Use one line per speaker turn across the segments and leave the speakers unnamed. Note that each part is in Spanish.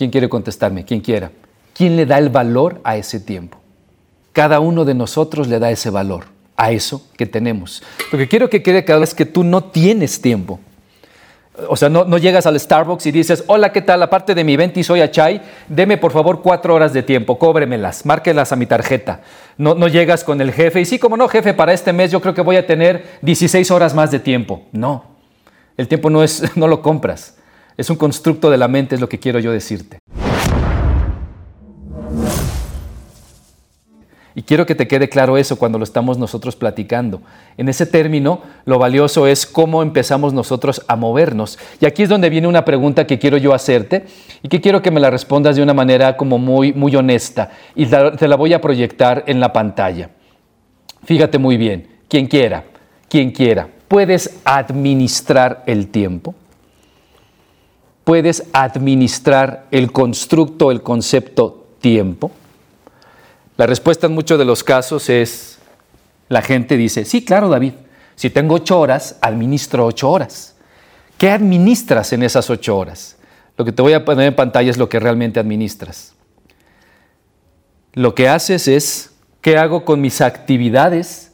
¿Quién quiere contestarme? ¿Quién quiera? ¿Quién le da el valor a ese tiempo? Cada uno de nosotros le da ese valor a eso que tenemos. Lo que quiero que quede claro es que tú no tienes tiempo. O sea, no, llegas al Starbucks y dices, hola, ¿qué tal? Aparte de mi venti soy a chai, deme por favor cuatro horas de tiempo, cóbremelas, márquelas a mi tarjeta. No, no llegas con el jefe y sí, como no, jefe, para este mes yo creo que voy a tener 16 horas más de tiempo. No, el tiempo no, es, no lo compras. Es un constructo de la mente, es lo que quiero yo decirte. Y quiero que te quede claro eso cuando lo estamos nosotros platicando. En ese término, lo valioso es cómo empezamos nosotros a movernos. Y aquí es donde viene una pregunta que quiero yo hacerte y que quiero que me la respondas de una manera como muy, muy honesta y te la voy a proyectar en la pantalla. Fíjate muy bien, quien quiera, quien quiera, ¿puedes administrar el tiempo? ¿Puedes administrar el constructo, el concepto tiempo? La respuesta en muchos de los casos es, la gente dice, sí, claro, David, si tengo ocho horas, administro ocho horas. ¿Qué administras en esas ocho horas? Lo que te voy a poner en pantalla es lo que realmente administras. Lo que haces es, ¿qué hago con mis actividades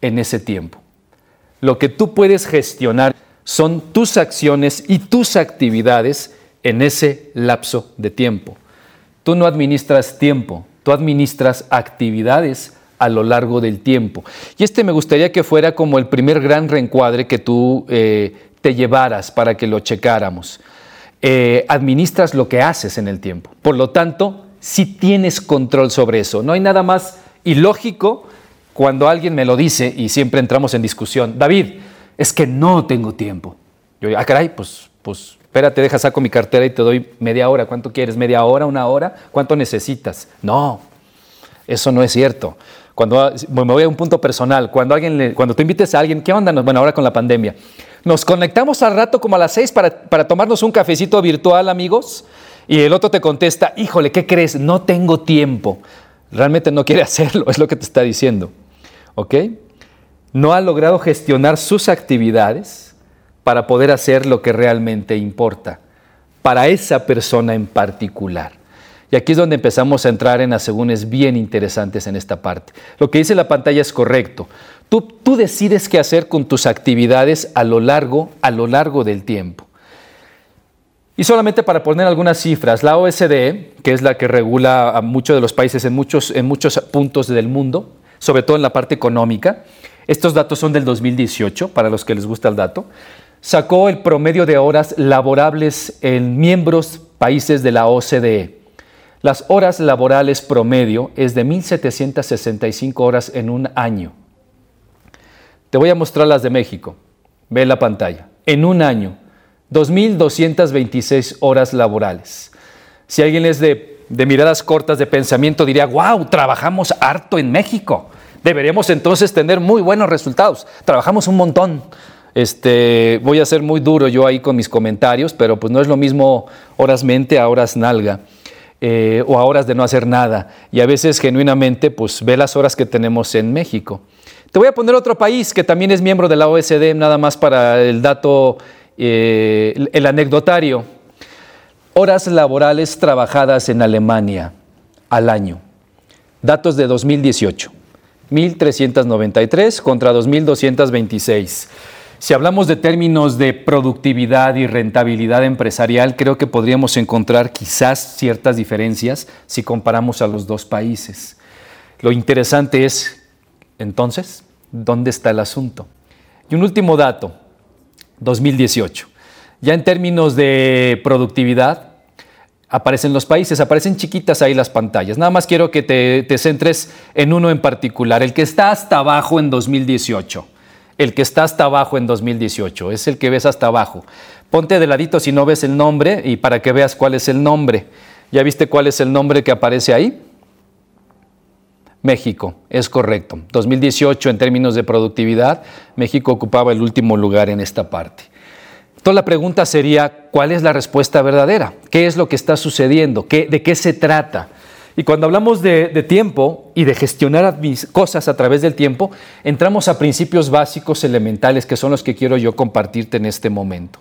en ese tiempo? Lo que tú puedes gestionar son tus acciones y tus actividades en ese lapso de tiempo. Tú no administras tiempo, tú administras actividades a lo largo del tiempo. Y este me gustaría que fuera como el primer gran reencuadre que tú eh, te llevaras para que lo checáramos. Eh, administras lo que haces en el tiempo. Por lo tanto, si tienes control sobre eso. No hay nada más ilógico cuando alguien me lo dice y siempre entramos en discusión. David, es que no tengo tiempo. Yo, ah, caray, pues, pues espérate, deja, saco mi cartera y te doy media hora. ¿Cuánto quieres? ¿Media hora? ¿Una hora? ¿Cuánto necesitas? No, eso no es cierto. Cuando me voy a un punto personal, cuando, alguien cuando tú invites a alguien, ¿qué onda? Bueno, ahora con la pandemia. Nos conectamos al rato como a las seis para, para tomarnos un cafecito virtual, amigos, y el otro te contesta, híjole, ¿qué crees? No tengo tiempo. Realmente no quiere hacerlo, es lo que te está diciendo. ¿Ok? No ha logrado gestionar sus actividades para poder hacer lo que realmente importa, para esa persona en particular. Y aquí es donde empezamos a entrar en asegúnes bien interesantes en esta parte. Lo que dice la pantalla es correcto. Tú, decides qué hacer con tus actividades a lo largo, a lo largo del tiempo. Y solamente para poner algunas cifras, la OSDE, que es la que regula a muchos de los países en muchos, en muchos puntos del mundo, sobre todo en la parte económica, estos datos son del 2018, para los que les gusta el dato, sacó el promedio de horas laborables en miembros países de la OCDE. Las horas laborales promedio es de 1.765 horas en un año. Te voy a mostrar las de México. Ve la pantalla. En un año, 2.226 horas laborales. Si alguien es de, de miradas cortas de pensamiento, diría, wow, trabajamos harto en México. Deberíamos entonces tener muy buenos resultados. Trabajamos un montón. Este, voy a ser muy duro yo ahí con mis comentarios, pero pues no es lo mismo horas mente a horas nalga. Eh, o a horas de no hacer nada. Y a veces genuinamente, pues ve las horas que tenemos en México. Te voy a poner otro país que también es miembro de la OSD, nada más para el dato, eh, el anecdotario. Horas laborales trabajadas en Alemania al año. Datos de 2018. 1.393 contra 2.226. Si hablamos de términos de productividad y rentabilidad empresarial, creo que podríamos encontrar quizás ciertas diferencias si comparamos a los dos países. Lo interesante es, entonces, ¿dónde está el asunto? Y un último dato, 2018. Ya en términos de productividad, aparecen los países, aparecen chiquitas ahí las pantallas. Nada más quiero que te, te centres en uno en particular, el que está hasta abajo en 2018 el que está hasta abajo en 2018, es el que ves hasta abajo. Ponte de ladito si no ves el nombre y para que veas cuál es el nombre. ¿Ya viste cuál es el nombre que aparece ahí? México, es correcto. 2018 en términos de productividad, México ocupaba el último lugar en esta parte. Entonces la pregunta sería, ¿cuál es la respuesta verdadera? ¿Qué es lo que está sucediendo? ¿De qué se trata? Y cuando hablamos de, tiempo y de gestionar cosas a través del tiempo, entramos a principios básicos elementales que son los que quiero yo compartirte en este momento.